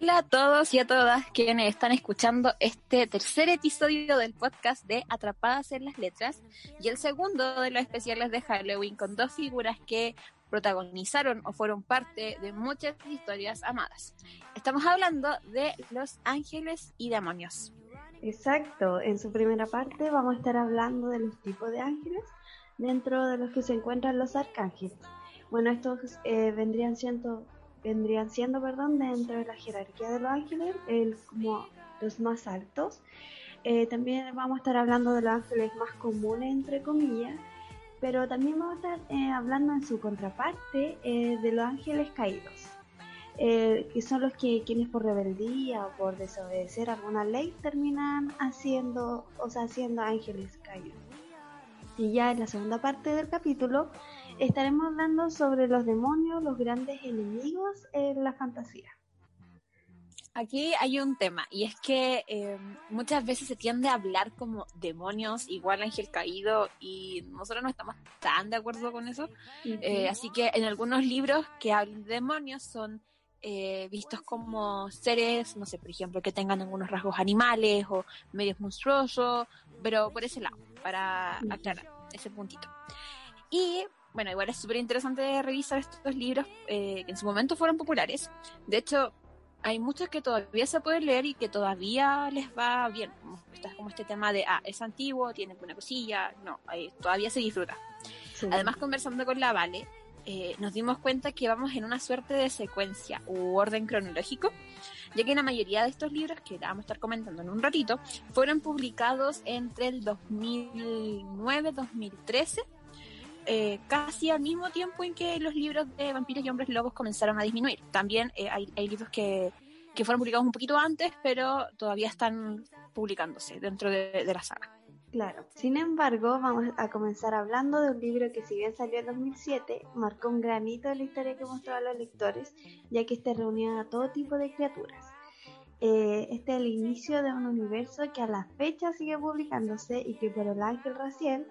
Hola a todos y a todas quienes están escuchando este tercer episodio del podcast de Atrapadas en las Letras y el segundo de los especiales de Halloween con dos figuras que protagonizaron o fueron parte de muchas historias amadas. Estamos hablando de los ángeles y demonios. Exacto, en su primera parte vamos a estar hablando de los tipos de ángeles dentro de los que se encuentran los arcángeles. Bueno, estos eh, vendrían siendo vendrían siendo, perdón, dentro de la jerarquía de los ángeles, el, como los más altos. Eh, también vamos a estar hablando de los ángeles más comunes, entre comillas, pero también vamos a estar eh, hablando en su contraparte de los ángeles caídos, que son los que quienes por rebeldía o por desobedecer alguna ley terminan haciendo, o sea, haciendo ángeles caídos. Y ya en la segunda parte del capítulo estaremos hablando sobre los demonios, los grandes enemigos en la fantasía. Aquí hay un tema, y es que eh, muchas veces se tiende a hablar como demonios, igual ángel caído, y nosotros no estamos tan de acuerdo con eso. Eh, así que en algunos libros que hablan de demonios son eh, vistos como seres, no sé, por ejemplo, que tengan algunos rasgos animales o medios monstruosos, pero por ese lado, para aclarar ese puntito. Y bueno, igual es súper interesante revisar estos libros eh, que en su momento fueron populares. De hecho, hay muchos que todavía se pueden leer y que todavía les va bien. Como, como este tema de, ah, es antiguo, tiene una cosilla. No, todavía se disfruta. Además, conversando con la Vale, eh, nos dimos cuenta que vamos en una suerte de secuencia u orden cronológico, ya que la mayoría de estos libros, que vamos a estar comentando en un ratito, fueron publicados entre el 2009-2013 eh, casi al mismo tiempo en que los libros de vampiros y hombres lobos comenzaron a disminuir. También eh, hay, libros que, fueron publicados un poquito antes, pero todavía están publicándose dentro de, la saga. Claro. Sin embargo, vamos a comenzar hablando de un libro que si bien salió en 2007, marcó un granito de la historia que mostró a los lectores, ya que este reunía a todo tipo de criaturas. Eh, este es el inicio de un universo que a la fecha sigue publicándose y que por el ángel Raciel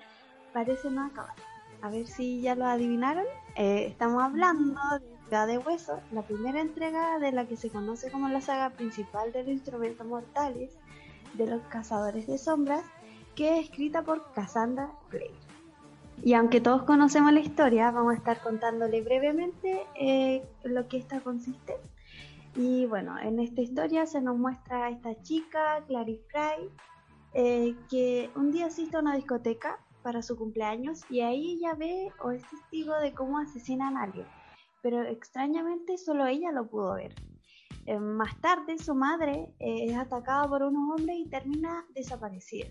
parece no acabar. A ver si ya lo adivinaron. Eh, estamos hablando de de Hueso, la primera entrega de la que se conoce como la saga principal de los instrumentos mortales de los cazadores de sombras, que es escrita por Cassandra Clare. Y aunque todos conocemos la historia, vamos a estar contándole brevemente eh, lo que esta consiste. Y bueno, en esta historia se nos muestra a esta chica, Clary Fry, eh, que un día asiste a una discoteca para su cumpleaños y ahí ella ve o es testigo de cómo asesinan a alguien, pero extrañamente solo ella lo pudo ver. Eh, más tarde su madre eh, es atacada por unos hombres y termina desaparecida,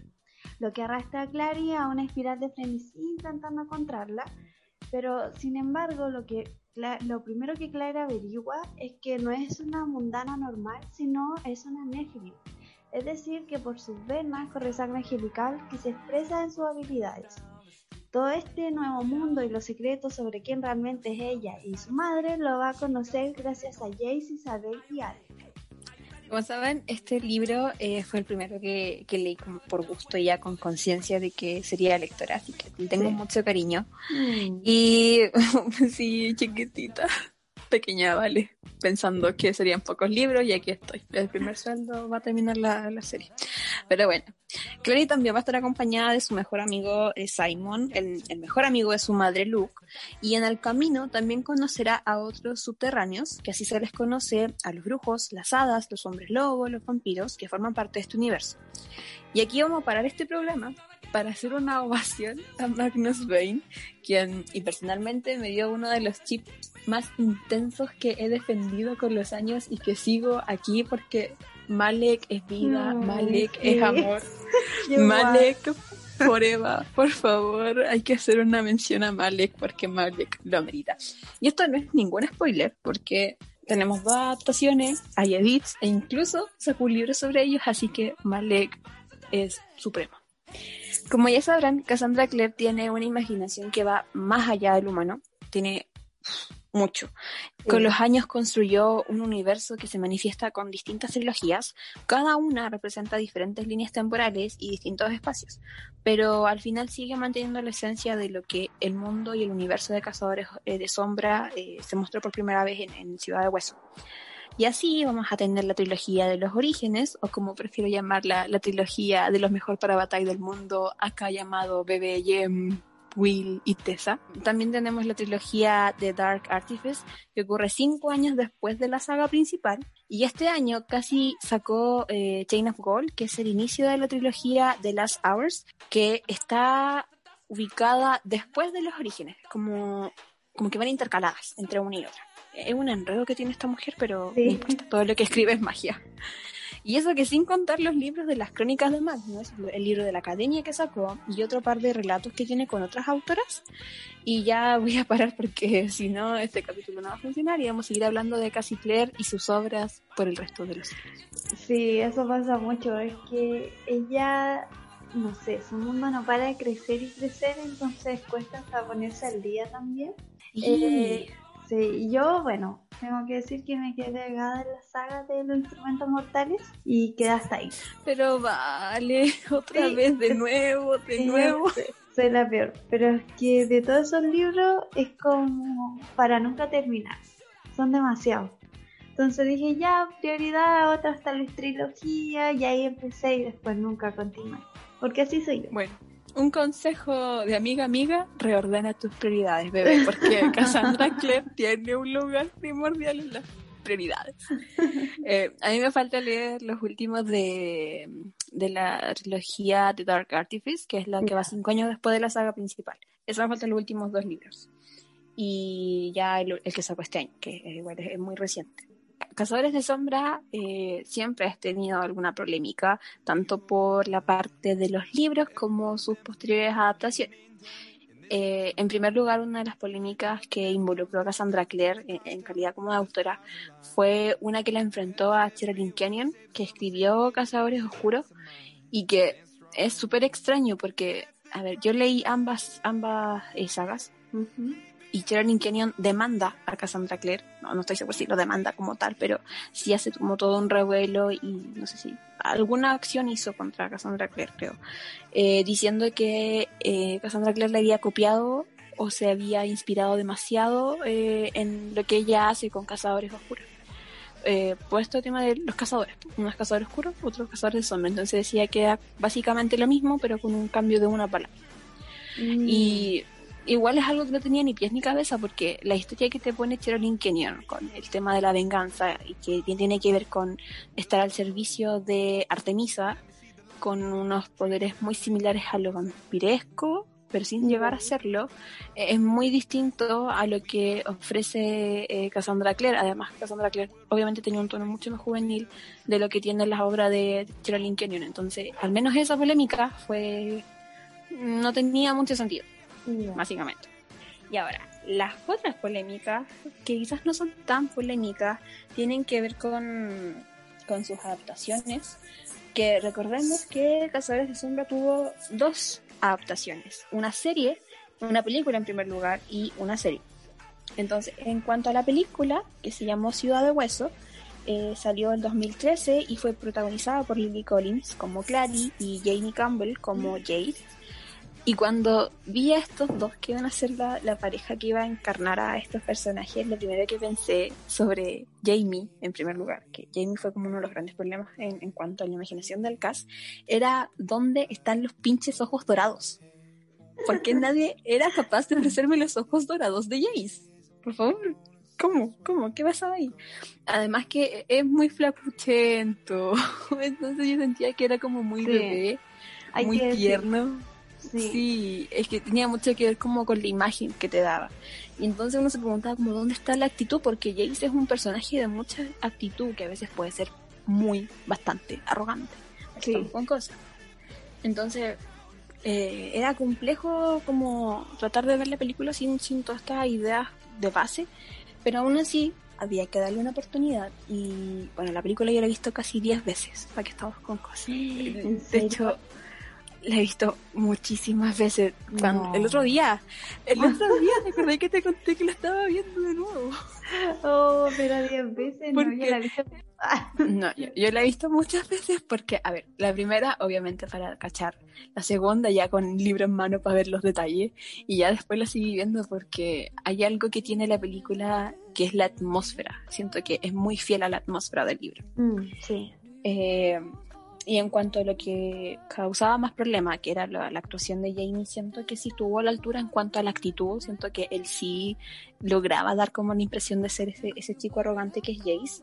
lo que arrastra a Clary a una espiral de frenesí intentando encontrarla, pero sin embargo lo que lo primero que Clary averigua es que no es una mundana normal, sino es una Nephilim, es decir, que por sus venas corre sangre angelical que se expresa en sus habilidades. Todo este nuevo mundo y los secretos sobre quién realmente es ella y su madre lo va a conocer gracias a Jace, Isabel y Alex. Como saben, este libro eh, fue el primero que, leí por gusto y ya con conciencia de que sería lectora, así que tengo mucho cariño. Mm. Y sí, chiquitita pequeña, vale, pensando que serían pocos libros y aquí estoy. El primer sueldo va a terminar la, serie. Pero bueno, Clary también va a estar acompañada de su mejor amigo eh, Simon, el, mejor amigo de su madre Luke, y en el camino también conocerá a otros subterráneos, que así se les conoce a los brujos, las hadas, los hombres lobos, los vampiros, que forman parte de este universo. Y aquí vamos a parar este problema para hacer una ovación a Magnus Bane, quien y personalmente me dio uno de los chips más intensos que he defendido con los años y que sigo aquí porque Malek es vida, Malek es amor, Malek forever, por favor, hay que hacer una mención a Malek porque Malek lo amerita. Y esto no es ningún spoiler porque tenemos dos adaptaciones, hay edits e incluso sacó un libro sobre ellos, así que Malek es supremo. Como ya sabrán, Cassandra Clare tiene una imaginación que va más allá del humano, tiene mucho. Con los años construyó un universo que se manifiesta con distintas trilogías, cada una representa diferentes líneas temporales y distintos espacios, pero al final sigue manteniendo la esencia de lo que el mundo y el universo de Cazadores eh, de Sombra eh, se mostró por primera vez en, Ciudad de Hueso. Y así vamos a tener la trilogía de los orígenes, o como prefiero llamarla, la trilogía de los mejor para batalla del mundo, acá llamado Bebé Yem Will y Tessa. También tenemos la trilogía de Dark Artifice, que ocurre cinco años después de la saga principal. Y este año casi sacó eh, Chain of Gold, que es el inicio de la trilogía The Last Hours, que está ubicada después de los orígenes, como, como que van intercaladas entre una y otra. Es un enredo que tiene esta mujer, pero todo lo que escribe es magia. Y eso que sin contar los libros de las crónicas de Magnus, el libro de la academia que sacó y otro par de relatos que tiene con otras autoras. Y ya voy a parar porque si no, este capítulo no va a funcionar y vamos a seguir hablando de Cassie Claire y sus obras por el resto de los años. Sí, eso pasa mucho. Es que ella, no sé, su mundo no para de crecer y crecer, entonces cuesta hasta ponerse al día también. Eh, Sí, yo, bueno, tengo que decir que me quedé pegada en la saga de los instrumentos mortales y queda hasta ahí. Pero vale, otra vez de nuevo, de nuevo. Soy la peor, pero es que de todos esos libros es como para nunca terminar. Son demasiados. Entonces dije, ya, prioridad, otra tal vez trilogía, y ahí empecé y después nunca continué. Porque así soy yo. Bueno, un consejo de amiga amiga, reordena tus prioridades, bebé, porque Cassandra Clare tiene un lugar primordial en las prioridades. Eh, a mí me falta leer los últimos de, de la trilogía de Dark Artifice, que es la que va cinco años después de la saga principal. Eso me faltan los últimos dos libros. Y ya el, que sacó este año, que igual es muy reciente. Cazadores de Sombra eh, siempre ha tenido alguna polémica, tanto por la parte de los libros como sus posteriores adaptaciones. Eh, en primer lugar, una de las polémicas que involucró a Cassandra Clare en, calidad como autora fue una que la enfrentó a Sherilyn Kenyon, que escribió Cazadores Oscuros y que es súper extraño porque, a ver, yo leí ambas, ambas eh, sagas y Geraldine Kenyon demanda a Cassandra Clare, no, no estoy seguro si lo demanda como tal, pero sí hace como todo un revuelo y no sé si alguna acción hizo contra Cassandra Clare, creo, eh, diciendo que eh, Cassandra Clare le había copiado o se había inspirado demasiado eh, en lo que ella hace con Cazadores Oscuros. Eh, puesto el tema de los cazadores, unos cazadores oscuros, otros cazadores de sombra. Entonces decía que era básicamente lo mismo, pero con un cambio de una palabra. Mm. Y igual es algo que no tenía ni pies ni cabeza porque la historia que te pone Cherolyn Kenyon con el tema de la venganza y que tiene que ver con estar al servicio de Artemisa con unos poderes muy similares a lo vampiresco pero sin llegar a serlo, eh, es muy distinto a lo que ofrece eh, Cassandra Clare. Además, Cassandra Clare obviamente tenía un tono mucho más juvenil de lo que tiene las obras de Cherolyn Kenyon. Entonces, al menos esa polémica fue no tenía mucho sentido básicamente. Y ahora, las otras polémicas, que quizás no son tan polémicas, tienen que ver con, con sus adaptaciones, que recordemos que Cazadores de Sombra tuvo dos adaptaciones, una serie, una película en primer lugar y una serie. Entonces, en cuanto a la película, que se llamó Ciudad de Hueso, eh, salió en 2013 y fue protagonizada por Lily Collins como Clary y Jamie Campbell como Jade. Y cuando vi a estos dos que iban a ser la, pareja que iba a encarnar a estos personajes, lo primero que pensé sobre Jamie, en primer lugar, que Jamie fue como uno de los grandes problemas en, cuanto a la imaginación del cast, era dónde están los pinches ojos dorados. Porque nadie era capaz de ofrecerme los ojos dorados de Jace. Por favor, ¿cómo? ¿Cómo? ¿Qué pasaba ahí? Además que es muy flacuchento. Entonces yo sentía que era como muy bebé, muy tierno. Sí. es que tenía mucho que ver como con la imagen que te daba. Y entonces uno se preguntaba como dónde está la actitud, porque Jace es un personaje de mucha actitud que a veces puede ser muy, bastante arrogante. Con cosas. Entonces, eh, era complejo como tratar de ver la película sin, sin todas estas ideas de base, pero aún así había que darle una oportunidad. Y bueno, la película yo la he visto casi 10 veces, para que estamos con cosas. De hecho, la he visto muchísimas veces. el otro día, el otro día, me acordé que te conté que la estaba viendo de nuevo. Oh, pero 10 veces, no, yo la he visto. no, yo, la he visto muchas veces porque, a ver, la primera, obviamente, para cachar. La segunda, ya con libro en mano para ver los detalles. Y ya después la seguí viendo porque hay algo que tiene la película que es la atmósfera. Siento que es muy fiel a la atmósfera del libro. Mm, sí. Eh, y en cuanto a lo que causaba más problema, que era la, actuación de Jamie, siento que sí tuvo la altura en cuanto a la actitud, siento que él sí lograba dar como la impresión de ser ese, chico arrogante que es Jace.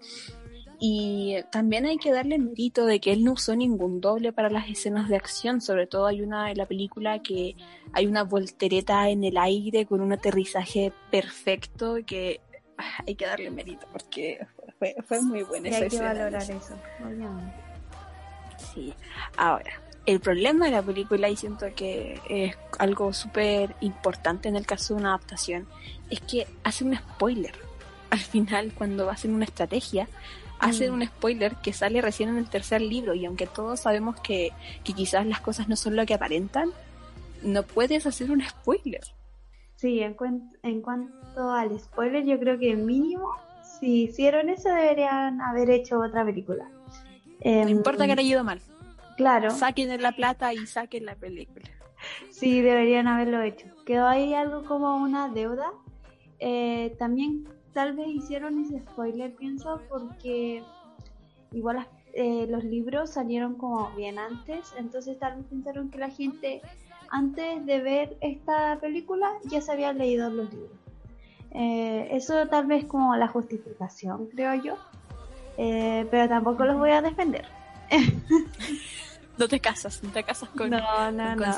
Y también hay que darle mérito de que él no usó ningún doble para las escenas de acción, sobre todo hay una en la película que hay una voltereta en el aire con un aterrizaje perfecto que ah, hay que darle mérito porque fue, fue muy buena esa hay que valorar eso, Sí. Ahora, el problema de la película, y siento que es algo súper importante en el caso de una adaptación, es que hace un spoiler. Al final, cuando hacen una estrategia, hacen mm. un spoiler que sale recién en el tercer libro, y aunque todos sabemos que, que quizás las cosas no son lo que aparentan, no puedes hacer un spoiler. Sí, en, en cuanto al spoiler, yo creo que mínimo, si hicieron eso, deberían haber hecho otra película no importa que haya ido mal. Claro. Saquen la plata y saquen la película. Sí, deberían haberlo hecho. Quedó ahí algo como una deuda. Eh, también tal vez hicieron ese spoiler, pienso, porque igual eh, los libros salieron como bien antes, entonces tal vez pensaron que la gente antes de ver esta película ya se había leído los libros. Eh, eso tal vez como la justificación, creo yo. Eh, pero tampoco los voy a defender. no te casas, no te casas con, no, no, no.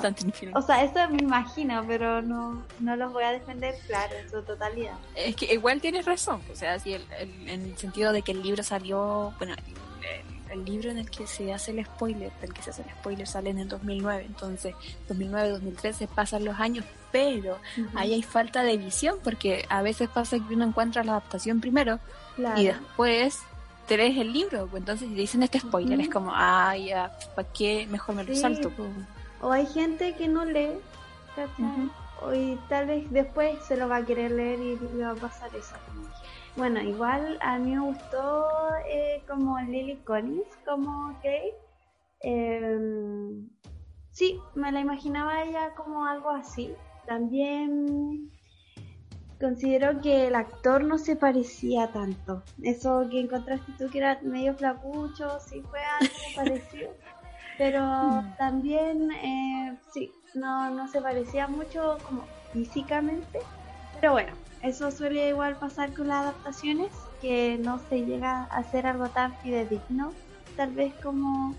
O sea, eso me imagino, pero no, no los voy a defender, claro, en su totalidad. Es que igual tienes razón, o sea, si el, en el sentido de que el libro salió, bueno, el, libro en el que se hace el spoiler, el que se hace el spoiler sale en el 2009, entonces 2009, 2013 pasan los años, pero ahí hay falta de visión, porque a veces pasa que uno encuentra la adaptación primero y después tres el libro, pues entonces si dicen este spoiler es como, ah, ya, ¿para qué? Mejor me lo salto. O hay gente que no lee, O y tal vez después se lo va a querer leer y le va a pasar eso. Bueno, igual a mí me gustó eh, como Lily Collins, como Kate. Em, sí, me la imaginaba ella como algo así. También considero que el actor no se parecía tanto. Eso que encontraste tú que era medio flacucho, sí fue algo parecido. Pero mm. también, eh, sí, no, no se parecía mucho como físicamente. Pero bueno, eso suele igual pasar con las adaptaciones, que no se llega a hacer algo tan fidedigno, tal vez como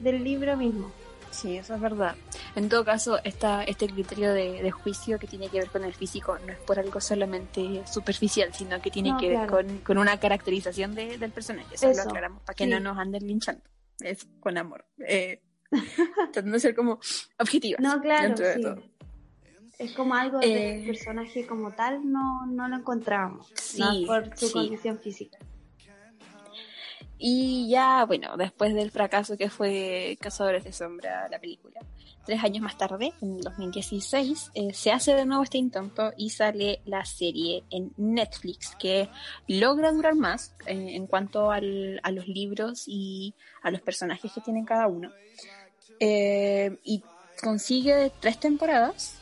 del libro mismo. Sí, eso es verdad. En todo caso, esta, este criterio de, juicio que tiene que ver con el físico no es por algo solamente superficial, sino que tiene que ver con, una caracterización del personaje. Eso, lo aclaramos para que no nos anden linchando. Es con amor. Eh, tratando de ser como objetivos. No, claro. Es como algo del eh, personaje como tal, no, no lo encontramos. Sí, por su condición física. Y ya, bueno, después del fracaso que fue Cazadores de Sombra, la película, tres años más tarde, en 2016, eh, se hace de nuevo este intento y sale la serie en Netflix, que logra durar más eh, en cuanto al, a los libros y a los personajes que tienen cada uno. Eh, y consigue tres temporadas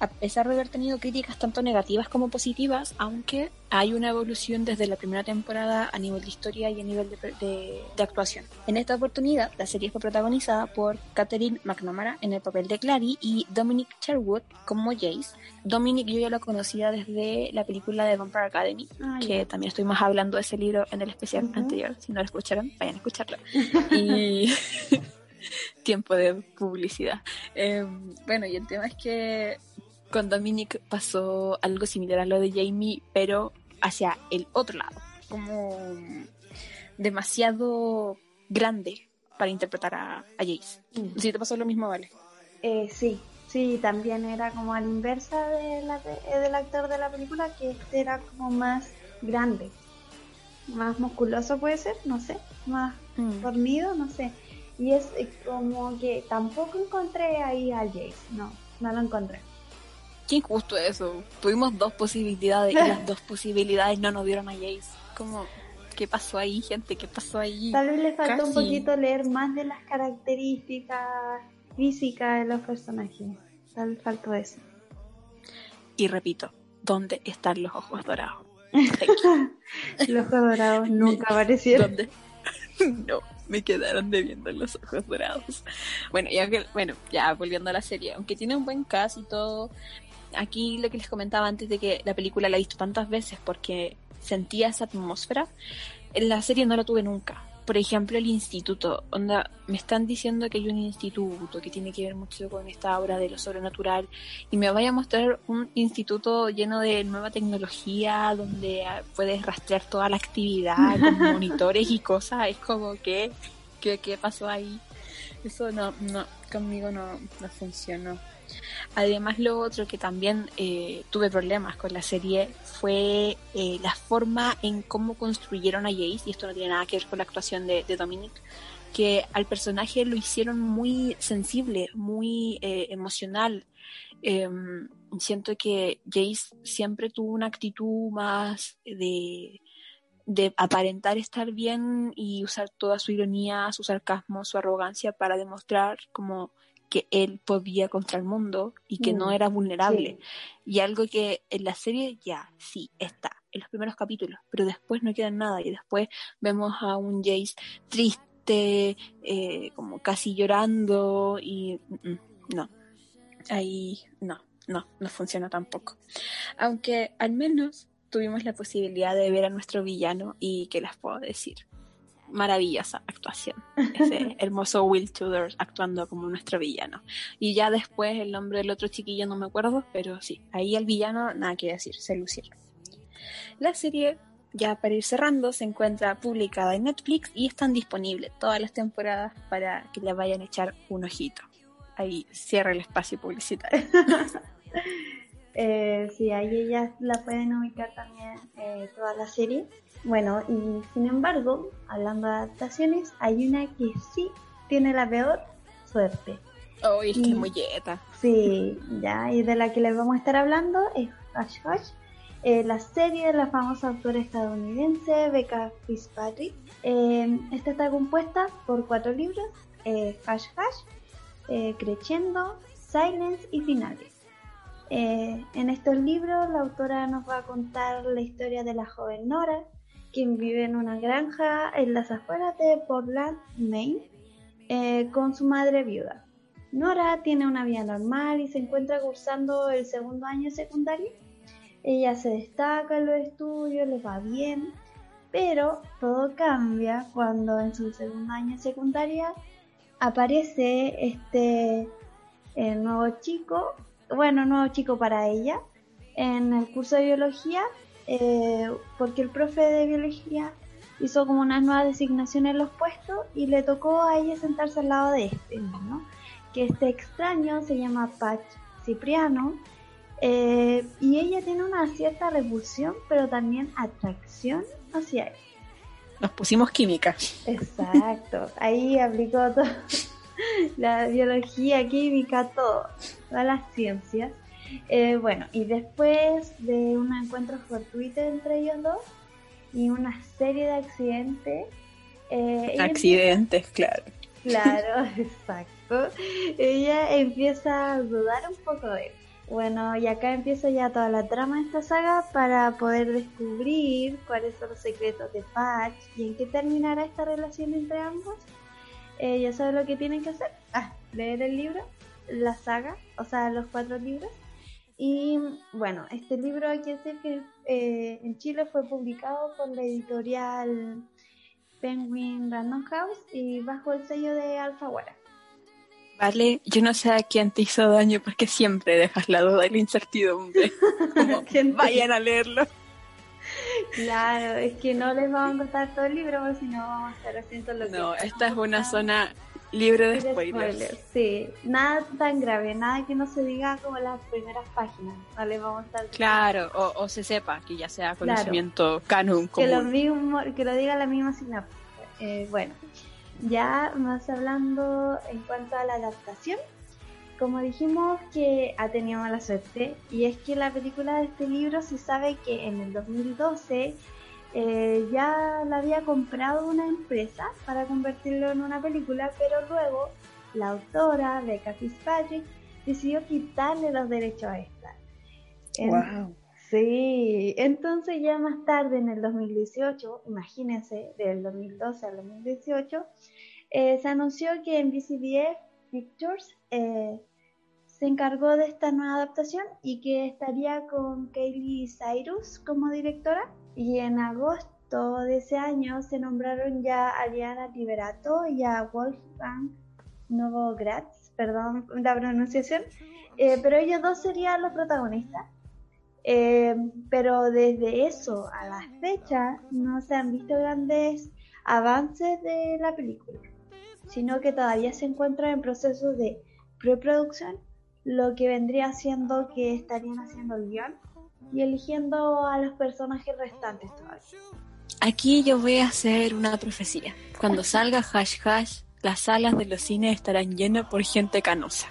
a pesar de haber tenido críticas tanto negativas como positivas, aunque hay una evolución desde la primera temporada a nivel de historia y a nivel de, actuación. En esta oportunidad, la serie fue protagonizada por Catherine McNamara en el papel de Clary y Dominic Sherwood como Jace. Dominic yo ya lo conocía desde la película de Vampire Academy, ah, que también estuvimos hablando de ese libro en el especial anterior. Si no lo escucharon, vayan a escucharlo. y tiempo de publicidad. Em, bueno, y el tema es que con Dominic pasó algo similar a lo de Jamie, pero hacia el otro lado, como demasiado grande para interpretar a, Jace. Mm. ¿Sí te pasó lo mismo, Vale? Eh, sí, sí, también era como a la inversa de la eh, del actor de la película, que este era como más grande, más musculoso puede ser, no sé, más mm. fornido, no sé. Y es como que tampoco encontré ahí a Jace, no, no lo encontré. Qué injusto eso. Tuvimos dos posibilidades y las dos posibilidades no nos dieron a Jace. Como, ¿qué pasó ahí, gente? ¿Qué pasó ahí? Tal vez le faltó un poquito leer más de las características físicas de los personajes. Tal vez faltó eso. Y repito, ¿dónde están los ojos dorados? los ojos dorados nunca aparecieron. ¿Dónde? no, me quedaron debiendo los ojos dorados. Bueno, ya bueno, ya volviendo a la serie, aunque tiene un buen cast y todo, aquí lo que les comentaba antes de que la película la he visto tantas veces porque sentía esa atmósfera, en la serie no la tuve nunca por ejemplo, el instituto. Onda, me están diciendo que hay un instituto que tiene que ver mucho con esta obra de lo sobrenatural y me vaya a mostrar un instituto lleno de nueva tecnología donde puedes rastrear toda la actividad con monitores y cosas. Es como que, ¿qué, qué pasó ahí? Eso no, no, conmigo no, no funcionó. Además, lo otro que también eh, tuve problemas con la serie fue eh, la forma en cómo construyeron a Jace, y esto no tiene nada que ver con la actuación de, Dominic, que al personaje lo hicieron muy sensible, muy eh, emocional. Em, siento que Jace siempre tuvo una actitud más de, de aparentar estar bien y usar toda su ironía, su sarcasmo, su arrogancia para demostrar como que él podía contra el mundo y que no mm, era vulnerable. Y algo que en la serie ya, sí, está, en los primeros capítulos, pero después no queda nada y después vemos a un Jace triste, eh, como casi llorando y mm, mm, no, ahí no, no, no funciona tampoco. Aunque al menos tuvimos la posibilidad de ver a nuestro villano y que les puedo decir, maravillosa actuación. Ese hermoso Will Tudor actuando como nuestro villano. Y ya después el nombre del otro chiquillo no me acuerdo, pero sí, ahí el villano, nada que decir, se lucieron. La serie, ya para ir cerrando, se encuentra publicada en Netflix y están disponibles todas las temporadas para que le vayan a echar un ojito. Ahí cierra el espacio publicitario. eh, sí, ahí ya la pueden ubicar también eh, toda la serie. Bueno, y sin embargo, hablando de adaptaciones, hay una que sí tiene la peor suerte. Oh, es que es muy Sí, ya, y de la que les vamos a estar hablando es Hush Hush, eh, la serie de la famosa autora estadounidense Becca Fitzpatrick. Eh, esta está compuesta por cuatro libros, eh, Hush Hush, eh, Crescendo, Silence y Finales. en estos libros la autora nos va a contar la historia de la joven Nora, quien vive en una granja en las afueras de Portland, Maine, eh, con su madre viuda. Nora tiene una vida normal y se encuentra cursando el segundo año secundario. Ella se destaca en los estudios, le va bien, pero todo cambia cuando en su segundo año secundaria aparece este eh, nuevo chico, bueno, nuevo chico para ella, en el curso de biología eh, porque el profe de biología hizo como unas nuevas designaciones en los puestos y le tocó a ella sentarse al lado de este, ¿no? Que este extraño se llama Patch Cipriano eh, y ella tiene una cierta repulsión, pero también atracción hacia él. Nos pusimos química. Exacto, ahí aplicó todo, la biología, química, todo, todas las ciencias. Eh, bueno, y después de un encuentro fortuito entre ellos dos y una serie de accidentes. Eh, accidentes, claro. Claro, exacto. Ella empieza a dudar un poco de él. Bueno, y acá empieza ya toda la trama de esta saga para poder descubrir cuáles son los secretos de Patch y en qué terminará esta relación entre ambos. Eh, ya saben lo que tienen que hacer. Ah, leer el libro, la saga, o sea, los cuatro libros y bueno, este libro hay que decir que eh, en Chile fue publicado por la editorial Penguin Random House y bajo el sello de Alfaguara. Vale, yo no sé a quién te hizo daño porque siempre dejas la duda y la incertidumbre. Como, vayan a leerlo. Claro, es que no les vamos a contar todo el libro porque si no vamos a estar haciendo lo No, esta es una zona Libre de spoilers. Sí, nada tan grave, nada que no se diga como las primeras páginas. No vamos a estar. Claro, o, se sepa que ya sea conocimiento canon Que lo, mismo, que lo diga la misma sinapsis. Eh, bueno, Ya más hablando en cuanto a la adaptación, como dijimos que ha tenido mala suerte, y es que la película de este libro se sabe que en el 2012 eh, ya la había comprado una empresa para convertirlo en una película, pero luego la autora, Becca Fitzpatrick, decidió quitarle los derechos a esta. wow. Sí, entonces ya más tarde, en el 2018, imagínense, del 2012 al 2018, eh, se anunció que en BCBF Pictures eh, se encargó de esta nueva adaptación y que estaría con Kaylee Cyrus como directora. Y en agosto de ese año se nombraron ya a Liana Liberato y a Wolfgang Novogratz, perdón la pronunciación, eh, pero ellos dos serían los protagonistas. Eh, pero desde eso a la fecha no se han visto grandes avances de la película, sino que todavía se encuentra en proceso de preproducción, lo que vendría siendo que estarían haciendo el guion y eligiendo a los personajes restantes todavía. Aquí yo voy a hacer una profecía. Cuando salga Hash Hash, las salas de los cines estarán llenas por gente canosa.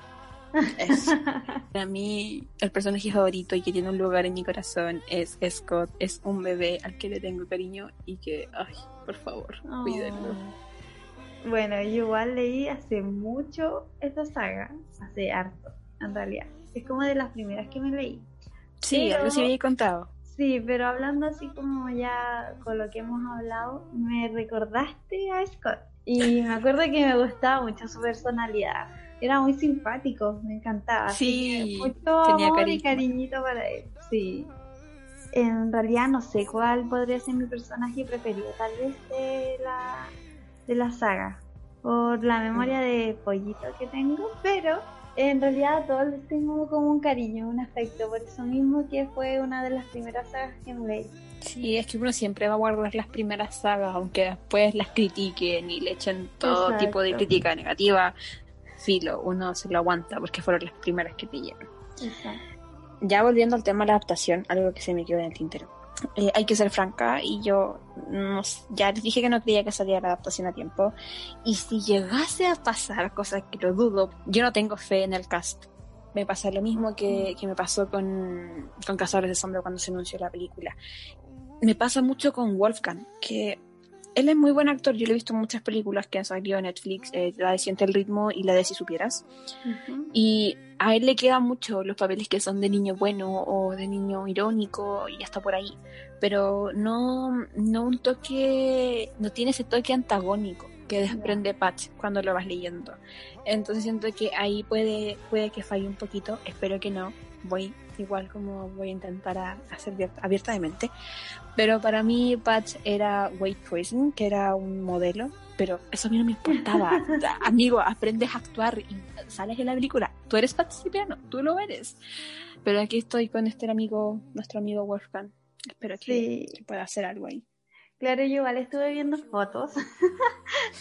Es. Para mí, el personaje favorito y que tiene un lugar en mi corazón es Scott. Es un bebé al que le tengo cariño y que, ay, por favor, cuídenlo. Oh. Bueno, yo igual leí hace mucho esta saga, hace harto, en realidad. Es como de las primeras que me leí. Sí, algo sí había contado. Sí, pero hablando así como ya con lo que hemos hablado, me recordaste a Scott. Y me acuerdo que me gustaba mucho su personalidad era muy simpático, me encantaba. Sí, mucho tenía amor y cariñito para él. Sí. En realidad no sé cuál podría ser mi personaje preferido, tal vez de la, de la saga, por la memoria de pollito que tengo, pero en realidad a todos les tengo como un cariño, un afecto, por eso mismo que fue una de las primeras sagas que me leí. Sí, es que uno siempre va a guardar las primeras sagas, aunque después las critiquen y le echen todo tipo de crítica negativa filo, uno se lo aguanta porque fueron las primeras que te. Ya volviendo al tema de la adaptación, algo que se me quedó en el tintero. Eh, hay que ser franca y yo ya les dije que no creía que saliera la adaptación a tiempo y si llegase a pasar, cosas que lo dudo, yo no tengo fe en el cast. Me pasa lo mismo que, que me pasó con, con Cazadores de Sombra cuando se anunció la película. Me pasa mucho con Wolfgang, que él es muy buen actor, yo lo he visto en muchas películas que han salido en Netflix, eh, la de Siente el ritmo y la de Si supieras. Y a él le quedan mucho los papeles que son de niño bueno o de niño irónico y hasta por ahí. Pero no, no un toque, no tiene ese toque antagónico que desprende Patch cuando lo vas leyendo. Entonces siento que ahí puede, puede que falle un poquito, espero que no. Voy igual como voy a intentar hacer abiertamente. Pero para mí Patch era Wade Poison, que era un modelo, pero eso a mí no me importaba. Amigo, aprendes a actuar y sales en la película. Tú eres Patch Cipriano, tú lo eres. Pero aquí estoy con este amigo, nuestro amigo Wolfgang. Espero que, pueda hacer algo ahí. Claro, yo igual estuve viendo fotos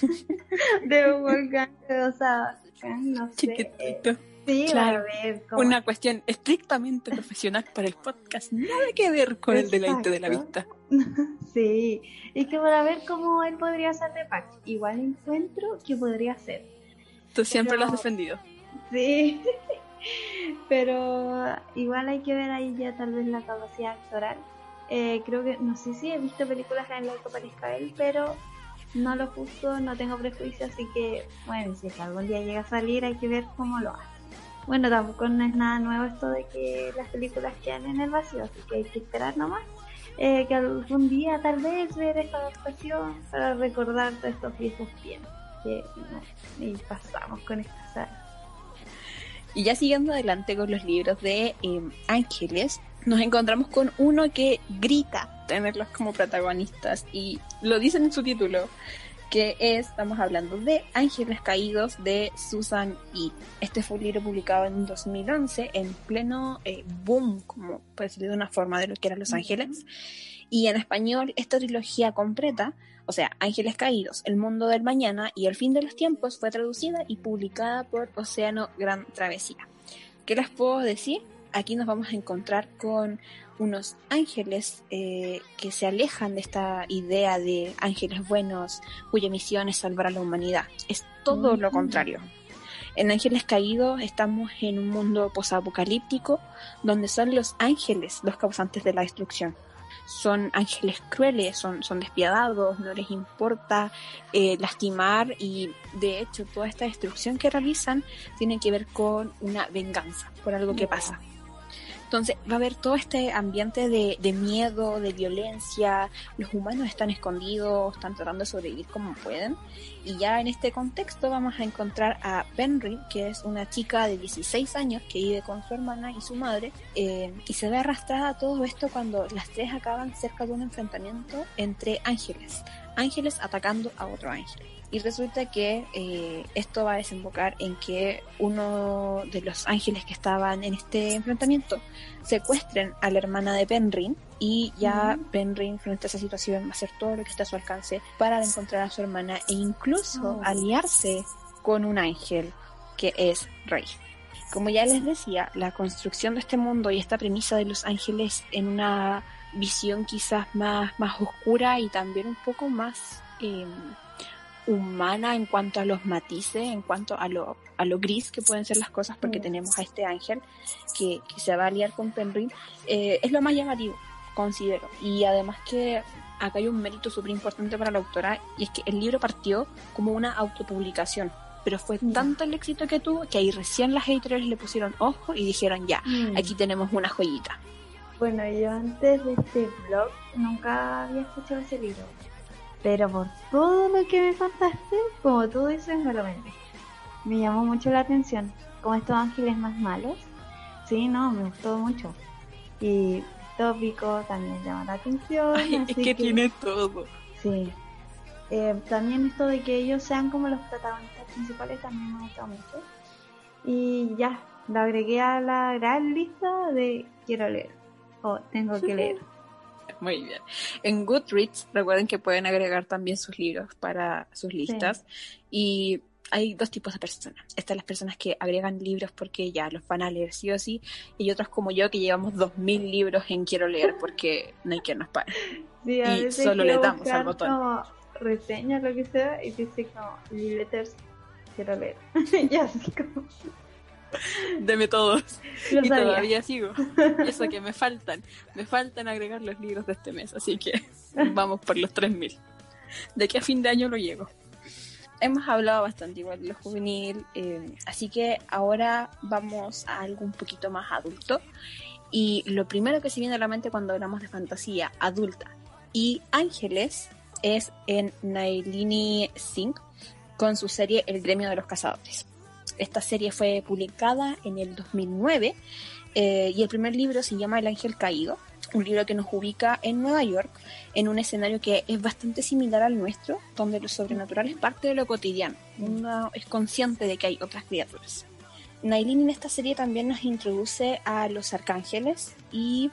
de Wolfgang, o sea, no sé. Chiquitito. Sí, claro, una cuestión estrictamente profesional para el podcast, nada que ver con el deleite de la vista. Sí, y que para ver cómo él podría ser de Pac, igual encuentro que podría ser. Tú siempre lo has defendido. Sí, pero igual hay que ver ahí ya tal vez la capacidad actoral. Eh, creo que, no sé si he visto películas en las que parezca él, pero no lo juzgo, no tengo prejuicios, así que, bueno, si algún día llega a salir hay que ver cómo lo hace. Bueno, tampoco no es nada nuevo esto de que las películas quedan en el vacío, así que hay que esperar nomás. Eh, que algún día tal vez ver esta adaptación para recordar todos estos viejos tiempos que y pasamos con esta saga. Y ya siguiendo adelante con los libros de em, Ángeles, nos encontramos con uno que grita tenerlos como protagonistas y lo dicen en su título que es, estamos hablando de Ángeles Caídos de Susan E. Este fue un libro publicado en 2011 en pleno eh, boom, como puede decir de una forma, de lo que eran Los Ángeles. Y en español, esta trilogía completa, o sea, Ángeles Caídos, El Mundo del Mañana y El Fin de los Tiempos, fue traducida y publicada por Océano Gran Travesía. ¿Qué les puedo decir? Aquí nos vamos a encontrar con unos ángeles eh, que se alejan de esta idea de ángeles buenos cuya misión es salvar a la humanidad. Es todo lo contrario. En Ángeles Caídos estamos en un mundo posapocalíptico donde son los ángeles los causantes de la destrucción. Son ángeles crueles, son, son despiadados, no les importa eh, lastimar y de hecho toda esta destrucción que realizan tiene que ver con una venganza por algo que pasa. Entonces va a haber todo este ambiente de, miedo, de violencia, los humanos están escondidos, están tratando de sobrevivir como pueden. Y ya en este contexto vamos a encontrar a Penry, que es una chica de 16 años que vive con su hermana y su madre, eh, y se ve arrastrada a todo esto cuando las tres acaban cerca de un enfrentamiento entre ángeles, ángeles atacando a otro ángel. Y resulta que eh, esto va a desembocar en que uno de los ángeles que estaban en este enfrentamiento secuestren a la hermana de Penrin y ya Penrin frente a esa situación va a hacer todo lo que está a su alcance para encontrar a su hermana e incluso oh. aliarse con un ángel que es Rey. Como ya les decía, la construcción de este mundo y esta premisa de los ángeles en una visión quizás más, más oscura y también un poco más eh, humana en cuanto a los matices, en cuanto a lo, a lo gris que pueden ser las cosas, porque mm. tenemos a este ángel que, se va a aliar con Penryn, eh, es lo más llamativo, considero. Y además que acá hay un mérito súper importante para la autora, y es que el libro partió como una autopublicación. Pero fue mm. tanto el éxito que tuvo que ahí recién las editoriales le pusieron ojo y dijeron ya, mm. aquí tenemos una joyita. Bueno, yo antes de este blog nunca había escuchado ese libro pero por todo lo que me contaste, como tú dices, me lo vendí. Me llamó mucho la atención. Como estos ángeles más malos. Sí, no, me gustó mucho. Y tópico también llama la atención. es que, tiene todo. Sí. Eh, también esto de que ellos sean como los protagonistas principales también me gustó mucho. Y ya, lo agregué a la gran lista de quiero leer. O tengo que leer. Muy bien. En Goodreads, recuerden que pueden agregar también sus libros para sus listas. Y hay dos tipos de personas. Están las personas que agregan libros porque ya los van a leer sí o sí, y otras como yo que llevamos dos mil libros en quiero leer porque no hay quien nos pare. y solo le damos al botón. Como reseña lo que sea y dice como letters quiero leer. y así como Deme todos. y todavía sigo. Y eso que me faltan. Me faltan agregar los libros de este mes. Así que vamos por los 3000. De que a fin de año lo llego. Hemos hablado bastante igual de lo juvenil. Eh, así que ahora vamos a algo un poquito más adulto. Y lo primero que se viene a la mente cuando hablamos de fantasía adulta y ángeles es en Nailini Singh con su serie El gremio de los cazadores. Esta serie fue publicada en el 2009 eh, y el primer libro se llama El Ángel Caído, un libro que nos ubica en Nueva York, en un escenario que es bastante similar al nuestro, donde lo sobrenatural es parte de lo cotidiano. Uno es consciente de que hay otras criaturas. Nailin en esta serie también nos introduce a los arcángeles y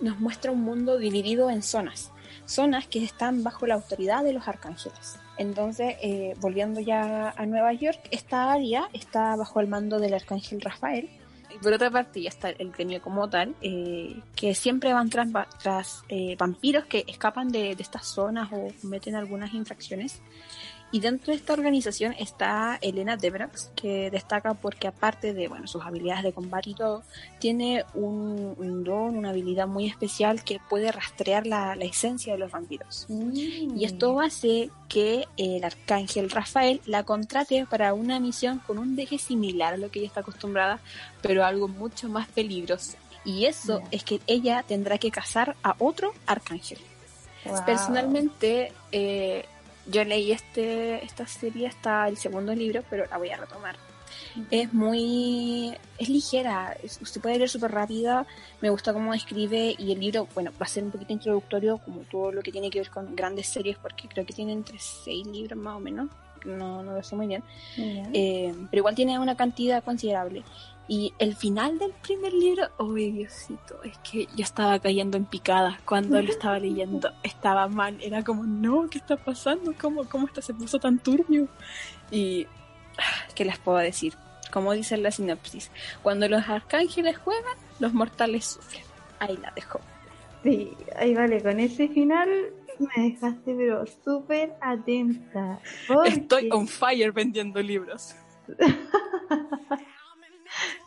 nos muestra un mundo dividido en zonas, zonas que están bajo la autoridad de los arcángeles. Entonces, eh, volviendo ya a Nueva York, esta área está bajo el mando del arcángel Rafael. Y por otra parte ya está el gremio como tal, eh, que siempre van tras, tras eh, vampiros que escapan de, de, estas zonas o cometen algunas infracciones. Y dentro de esta organización está Elena Debrax, que destaca porque aparte de bueno, sus habilidades de combate y todo, tiene un, don, una habilidad muy especial que puede rastrear la, esencia de los vampiros. Mm. Y esto hace que el arcángel Rafael la contrate para una misión con un deje similar a lo que ella está acostumbrada, pero algo mucho más peligroso. Y eso es que ella tendrá que cazar a otro arcángel. Personalmente, eh, yo leí este, esta serie hasta el segundo libro, pero la voy a retomar. Es muy, es ligera, usted puede leer súper rápida, me gusta cómo escribe y el libro, bueno, va a ser un poquito introductorio como todo lo que tiene que ver con grandes series, porque creo que tiene entre seis libros más o menos, no, no lo sé muy bien, eh, pero igual tiene una cantidad considerable. Y el final del primer libro, oh Diosito, es que yo estaba cayendo en picada cuando lo estaba leyendo. Estaba mal, era como, no, ¿qué está pasando? ¿Cómo, cómo esto se puso tan turbio? Y, ¿qué les puedo decir? como dice la sinopsis. Cuando los arcángeles juegan, los mortales sufren. Ahí la dejo. Sí, ahí vale, con ese final me dejaste pero súper atenta. Estoy on fire vendiendo libros.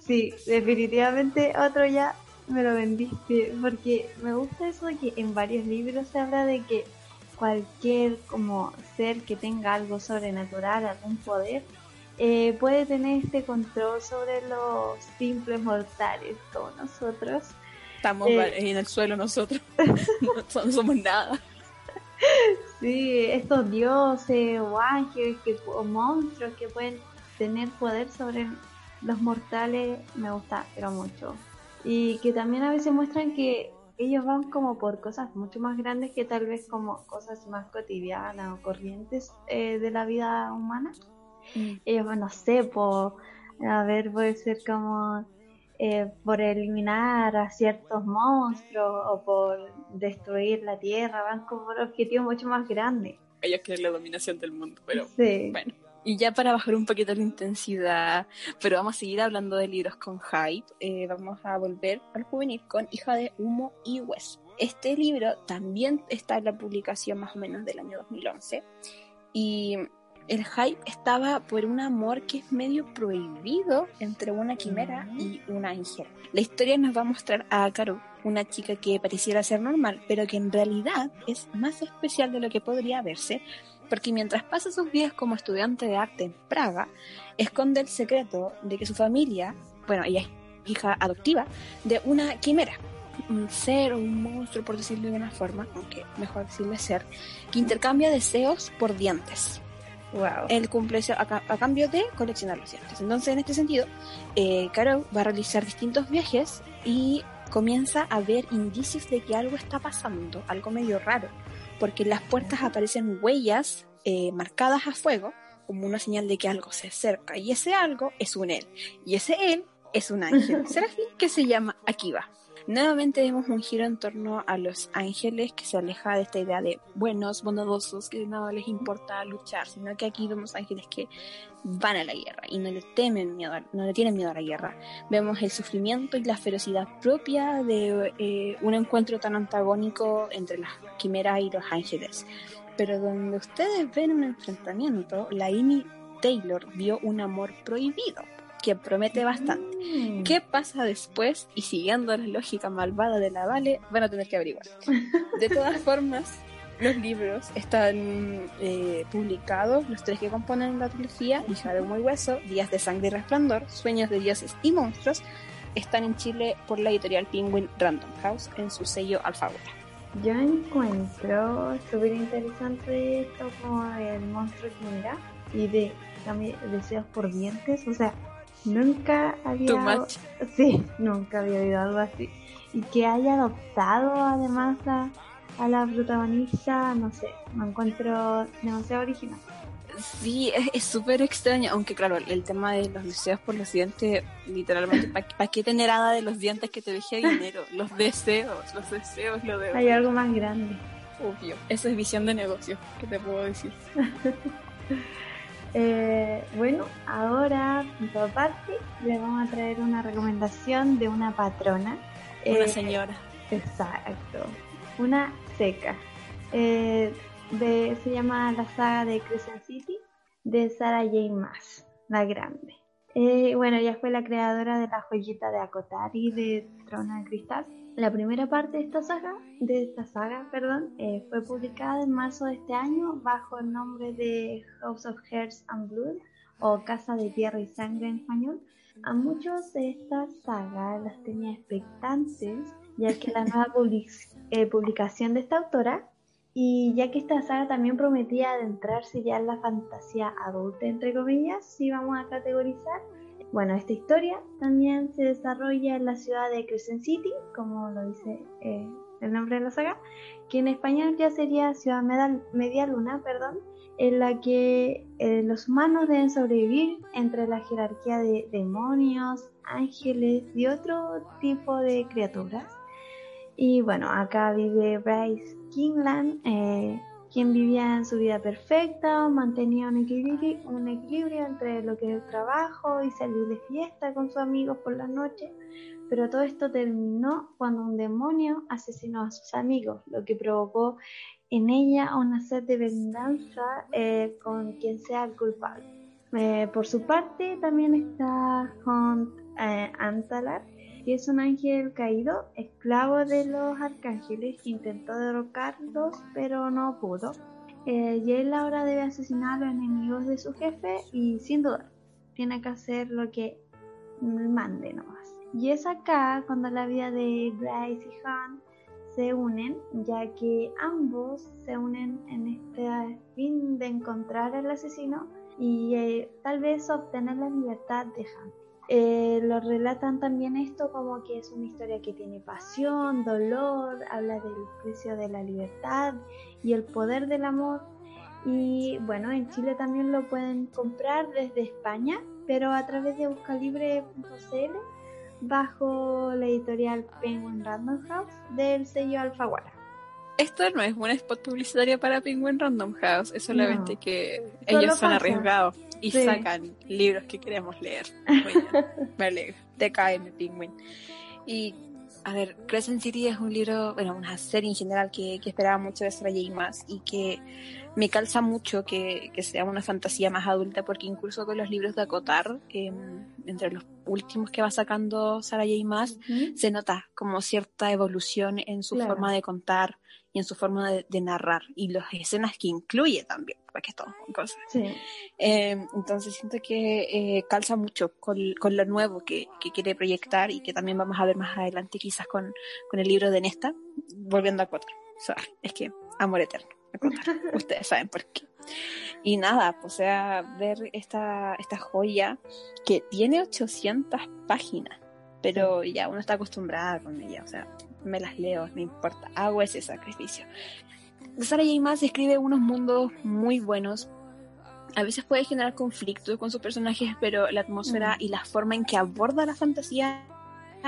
sí, definitivamente otro ya me lo vendiste, porque me gusta eso de que en varios libros se habla de que cualquier como ser que tenga algo sobrenatural, algún poder, eh, puede tener este control sobre los simples mortales como nosotros. Estamos eh, en el suelo nosotros, no, somos nada. Sí, estos dioses o ángeles que, o monstruos que pueden tener poder sobre los mortales me gusta, pero mucho. Y que también a veces muestran que ellos van como por cosas mucho más grandes que tal vez como cosas más cotidianas o corrientes eh, de la vida humana. Mm. Ellos, no sé, por, a ver, puede ser como eh, por eliminar a ciertos monstruos o por destruir la tierra, van como por objetivos mucho más grandes. Ellos quieren la dominación del mundo, pero bueno. Y ya para bajar un poquito la intensidad, pero vamos a seguir hablando de libros con hype, eh, vamos a volver al juvenil con Hija de Humo y Hueso. Este libro también está en la publicación más o menos del año 2011 y el hype estaba por un amor que es medio prohibido entre una quimera y un ángel. La historia nos va a mostrar a Caro, una chica que pareciera ser normal, pero que en realidad es más especial de lo que podría verse, porque mientras pasa sus días como estudiante de arte en Praga, esconde el secreto de que su familia, bueno, ella es hija adoptiva de una quimera, un ser o un monstruo, por decirlo de una forma, aunque mejor decirle ser, que intercambia deseos por dientes. Wow. Él cumple a, a, cambio de coleccionar los dientes. Entonces, en este sentido, eh, Carol va a realizar distintos viajes y comienza a ver indicios de que algo está pasando, algo medio raro porque en las puertas aparecen huellas eh, marcadas a fuego como una señal de que algo se acerca. Y ese algo es un él. Y ese él es un ángel. Serafín que se llama Akiva. Nuevamente vemos un giro en torno a los ángeles que se aleja de esta idea de buenos, bondadosos, que nada les importa luchar, sino que aquí vemos ángeles que van a la guerra y no le temen miedo, no le tienen miedo a la guerra. Vemos el sufrimiento y la ferocidad propia de eh, un encuentro tan antagónico entre las quimeras y los ángeles. Pero donde ustedes ven un enfrentamiento, la Taylor vio un amor prohibido que promete bastante. Mm. ¿Qué pasa después? Y siguiendo la lógica malvada de la Vale, van a tener que averiguar. De todas formas, los libros están eh, publicados, los tres que componen la trilogía, Hija de Muy Hueso, Días de Sangre y Resplandor, Sueños de Dioses y Monstruos, están en Chile por la editorial Penguin Random House en su sello Alfaguara. Yo encuentro súper interesante esto como el monstruo que mira y de deseos por dientes, o sea, Nunca había. Sí, nunca había oído algo así. Y que haya adoptado además a, la protagonista, no sé, me encuentro demasiado original. Sí, es súper extraño, aunque claro, el tema de los deseos por los dientes, literalmente, ¿para qué tener nada de los dientes que te deje dinero? Los deseos, los deseos, lo de... Hay algo más grande. Obvio, eso es visión de negocio, ¿qué te puedo decir? Eh, bueno, ahora, por aparte, le vamos a traer una recomendación de una patrona. Una eh, señora. Exacto. Una seca. Eh, de, se llama la saga de Crescent City de Sarah J. Maas, la grande. bueno, ella fue la creadora de la joyita de Akotari de Trona de Cristal la primera parte de esta saga, de esta saga perdón, eh, fue publicada en marzo de este año bajo el nombre de House of Hearts and Blood o Casa de Tierra y Sangre en español. A muchos de estas sagas las tenía expectantes, ya que la nueva eh, publicación de esta autora y ya que esta saga también prometía adentrarse ya en la fantasía adulta, entre comillas, si vamos a categorizar, bueno, esta historia también se desarrolla en la ciudad de Crescent City, como lo dice eh, el nombre de la saga, que en español ya sería Ciudad Media Luna, perdón, en la que eh, los humanos deben sobrevivir entre la jerarquía de demonios, ángeles y otro tipo de criaturas. Y bueno, acá vive Bryce Kingland, eh, quien vivía en su vida perfecta, mantenía un equilibrio, un equilibrio entre lo que es el trabajo y salir de fiesta con sus amigos por la noche, pero todo esto terminó cuando un demonio asesinó a sus amigos, lo que provocó en ella una sed de venganza eh, con quien sea el culpable. Eh, por su parte, también está Hunt eh, Antalar, es un ángel caído, esclavo de los arcángeles, que intentó derrocarlos, pero no pudo. y él ahora debe asesinar a los enemigos de su jefe y sin duda tiene que hacer lo que mande nomás. Y es acá cuando la vida de Bryce y Hunt se unen, ya que ambos se unen en este fin de encontrar al asesino y eh, tal vez obtener la libertad de Hunt. Eh, lo relatan también esto como que es una historia que tiene pasión, dolor, habla del precio de la libertad y el poder del amor. Y bueno, en Chile también lo pueden comprar desde España, pero a través de buscalibre.cl bajo la editorial Penguin Random House del sello Alfaguara. Esto no es un spot publicitario para Penguin Random House, es solamente que ellos son arriesgados y sacan libros que queremos leer. me alegro. TKM Penguin. Y a ver, Crescent City es un libro, bueno, una serie en general que, que esperaba mucho de Sarah J. Maas y que me calza mucho que, que, sea una fantasía más adulta porque incluso con los libros de Acotar, eh, entre los últimos que va sacando Sarah J. Maas, se nota como cierta evolución en su forma de contar y en su forma de, narrar y las escenas que incluye también, porque con cosas. Sí. Eh, entonces siento que eh, calza mucho con, con lo nuevo que, que, quiere proyectar y que también vamos a ver más adelante quizás con, con el libro de Nesta, volviendo a Acotar. O sea, es que amor eterno. Ustedes saben por qué. Y nada, pues, o sea, ver esta, esta joya que tiene 800 páginas, pero ya uno está acostumbrada con ella, o sea, me las leo, no importa, hago ese sacrificio. Sara J. Maas escribe unos mundos muy buenos. A veces puede generar conflictos con sus personajes, pero la atmósfera mm. y la forma en que aborda la fantasía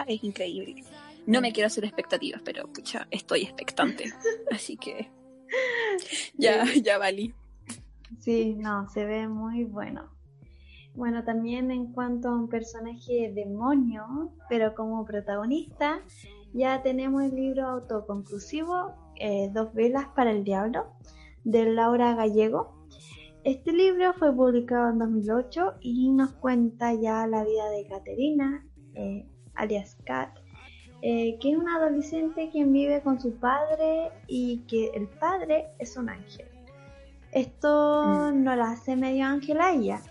es increíble. No me quiero hacer expectativas, pero pucha, estoy expectante. Así que ya, ya valí. Sí, no, se ve muy bueno. Bueno, también en cuanto a un personaje demonio, pero como protagonista, ya tenemos el libro autoconclusivo eh, Dos velas para el diablo, de Laura Gallego. Este libro fue publicado en 2008 y nos cuenta ya la vida de Caterina, eh, alias Kat, eh, que es una adolescente quien vive con su padre y que el padre es un ángel. Esto mm. no la hace medio ángel a ella,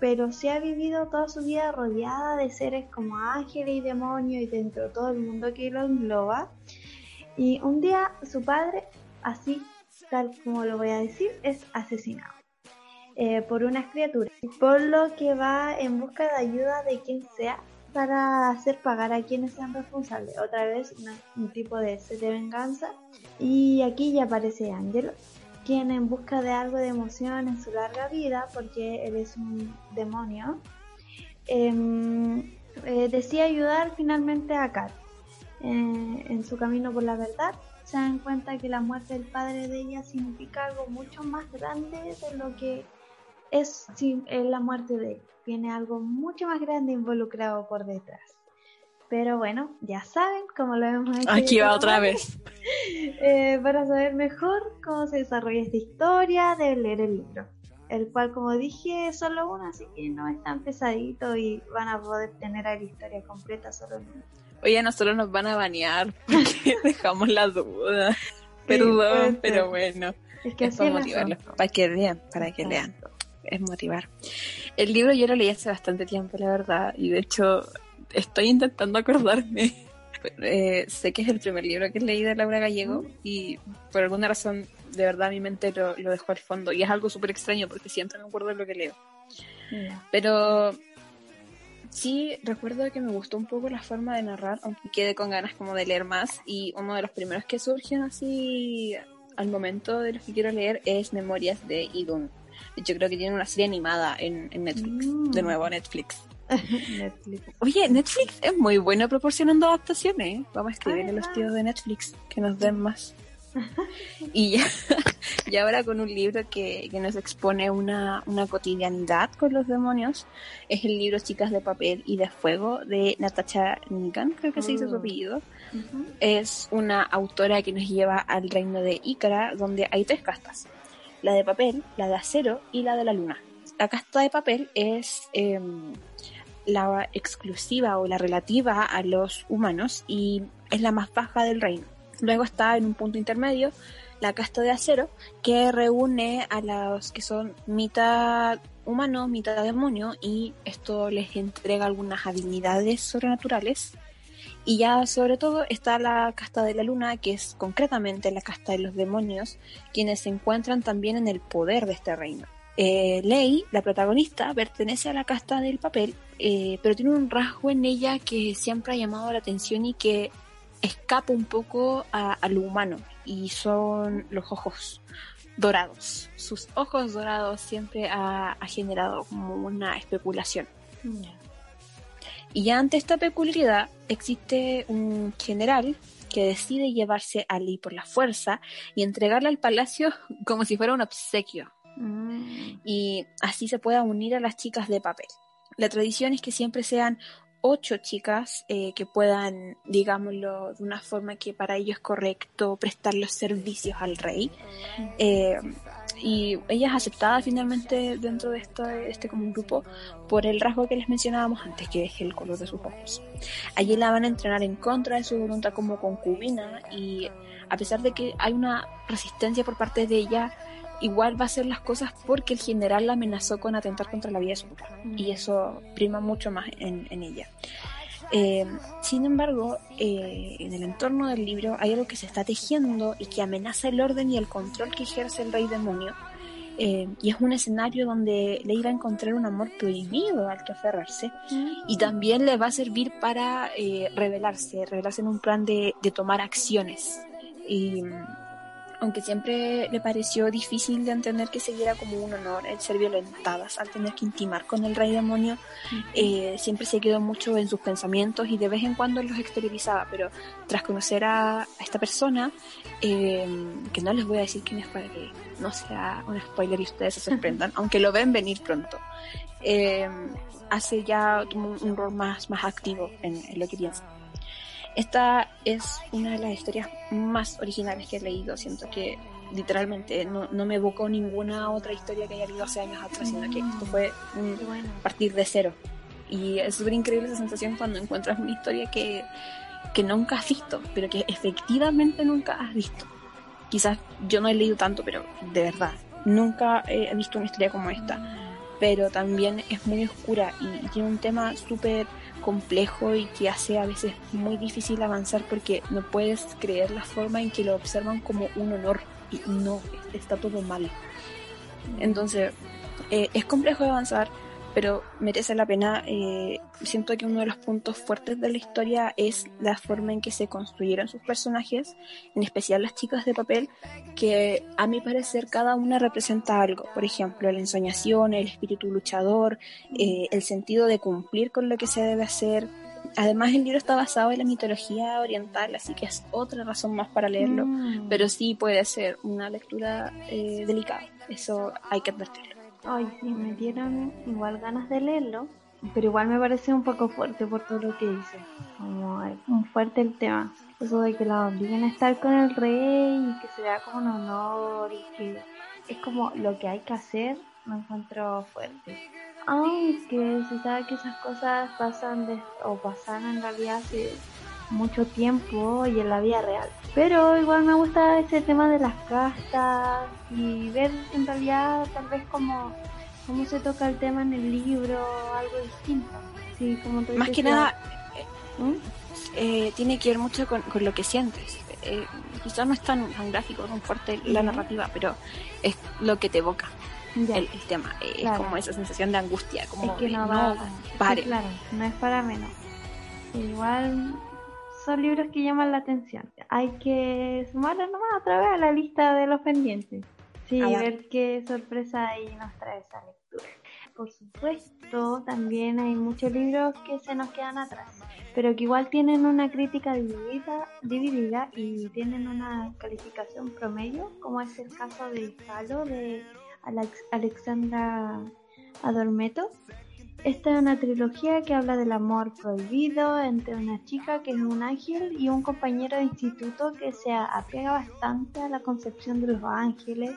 pero sí ha vivido toda su vida rodeada de seres como ángeles y demonios y dentro de todo el mundo que lo engloba. Y un día su padre, así tal como lo voy a decir, es asesinado eh, por unas criaturas, por lo que va en busca de ayuda de quien sea para hacer pagar a quienes sean responsables. Otra vez un tipo de de venganza. Y aquí ya aparece Angelo, quien en busca de algo de emoción en su larga vida, porque él es un demonio, em, eh, decide ayudar finalmente a Kat eh, en su camino por la verdad. Se dan cuenta que la muerte del padre de ella significa algo mucho más grande de lo que es la muerte de él tiene algo mucho más grande involucrado por detrás. Pero bueno, ya saben, como lo hemos hecho. Aquí va otra vez. Eh, para saber mejor cómo se desarrolla esta historia, deben leer el libro. El cual, como dije, es solo uno, así que no es tan pesadito y van a poder tener la historia completa solo en uno. Oye, nosotros nos van a banear porque dejamos la duda. Perdón, pero bueno. Es que es para motivarlos, para que vean, para que lean es motivar. El libro yo lo leí hace bastante tiempo, la verdad, y de hecho estoy intentando acordarme. Eh, sé que es el primer libro que leí de Laura Gallego y por alguna razón de verdad mi mente lo, lo dejó al fondo y es algo súper extraño porque siempre me acuerdo de lo que leo. Pero sí recuerdo que me gustó un poco la forma de narrar, aunque quedé con ganas como de leer más y uno de los primeros que surgen así al momento de los que quiero leer es Memorias de Idun yo creo que tiene una serie animada en, Netflix. Mm. De nuevo, Netflix. Netflix. Oye, Netflix es muy bueno proporcionando adaptaciones. ¿eh? Vamos a escribirle a los tíos de Netflix que nos den más. y, y ahora con un libro que, que nos expone una, una, cotidianidad con los demonios, es el libro Chicas de Papel y de Fuego de Natasha Nikan, creo que se dice su oh. apellido. Es una autora que nos lleva al reino de Ícara, donde hay tres castas, la de papel, la de acero y la de la luna. La casta de papel es... Eh, la exclusiva o la relativa a los humanos y es la más baja del reino. Luego está en un punto intermedio la casta de acero que reúne a los que son mitad humano, mitad demonio y esto les entrega algunas habilidades sobrenaturales. Y ya sobre todo está la casta de la luna, que es concretamente la casta de los demonios, quienes se encuentran también en el poder de este reino. Eh, la protagonista, pertenece a la casta del papel, eh, pero tiene un rasgo en ella que siempre ha llamado la atención y que escapa un poco a, lo humano, y son los ojos dorados. Sus ojos dorados siempre ha, generado como una especulación. Y ya ante esta peculiaridad existe un general que decide llevarse a Ley por la fuerza y entregarla al palacio como si fuera un obsequio. Mm. Y así se pueda unir a las chicas de papel. La tradición es que siempre sean ocho chicas eh, que puedan, digámoslo, de una forma que para ellos es correcto prestar los servicios al rey. Eh, y ella es aceptada finalmente dentro de este, este como grupo por el rasgo que les mencionábamos antes, que es el color de sus ojos. Allí la van a entrenar en contra de su voluntad como concubina y a pesar de que hay una resistencia por parte de ella, igual va a hacer las cosas porque el general la amenazó con atentar contra la vida de su pueblo. Y eso prima mucho más en, ella. Eh, sin embargo, eh, en el entorno del libro hay algo que se está tejiendo y que amenaza el orden y el control que ejerce el rey demonio. Eh, y es un escenario donde le irá a encontrar un amor prohibido al que aferrarse y mm. también le va a servir para revelarse, revelarse en un plan de, de tomar acciones. Y aunque siempre le pareció difícil de entender que se viera como un honor el ser violentadas al tener que intimar con el rey demonio, eh, siempre se quedó mucho en sus pensamientos y de vez en cuando los exteriorizaba, pero tras conocer a, esta persona, em, que no les voy a decir quién es para que no sea un spoiler y ustedes se sorprendan, aunque lo ven venir pronto, em, hace ya un, rol más, más activo en, en lo que piensa. Esta es una de las historias más originales que he leído. Siento que literalmente no, me evocó ninguna otra historia que haya leído hace años atrás, sino que esto fue un partir de cero. Y es súper increíble esa sensación cuando encuentras una historia que, que nunca has visto, pero que efectivamente nunca has visto. Quizás yo no he leído tanto, pero de verdad, nunca he visto una historia como esta. Pero también es muy oscura y tiene un tema súper complejo y que hace a veces muy difícil avanzar porque no puedes creer la forma en que lo observan como un honor y no, está todo mal. Entonces, eh, es complejo avanzar, pero merece la pena. Eh, siento que uno de los puntos fuertes de la historia es la forma en que se construyeron sus personajes, en especial las chicas de papel, que a mi parecer cada una representa algo. Por ejemplo, la ensoñación, el espíritu luchador, eh, el sentido de cumplir con lo que se debe hacer. Además, el libro está basado en la mitología oriental, así que es otra razón más para leerlo, mm. pero sí puede ser una lectura eh, delicada, eso hay que advertirlo. Ay, sí, me dieron igual ganas de leerlo, pero igual me parece un poco fuerte por todo lo que dice. Como muy fuerte el tema. Eso de que la obliguen a estar con el rey y que se vea como un honor y que es como lo que hay que hacer, me encuentro fuerte. Aunque se sabe que esas cosas pasan de, o pasan en realidad hace mucho tiempo y en la vida real. Pero igual me gusta ese tema de las castas y ver en realidad tal vez como cómo se toca el tema en el libro, algo distinto. Sí, como Más que nada, ¿Mm? eh, tiene que ver mucho con, lo que sientes. Eh, quizás no es tan, gráfico, tan fuerte la narrativa, pero es lo que te evoca. El, tema es como esa sensación de angustia, como que no, va, claro, no es para menos. Igual son libros que llaman la atención. Hay que sumarlo nomás otra vez a la lista de los pendientes. Sí, a ver qué sorpresa ahí nos trae esa lectura. por supuesto, también hay muchos libros que se nos quedan atrás, pero que igual tienen una crítica dividida, dividida y tienen una calificación promedio, como es el caso de Halo de Alexandra Adormeto. Esta es una trilogía que habla del amor prohibido entre una chica que es un ángel y un compañero de instituto que se apega bastante a la concepción de los ángeles.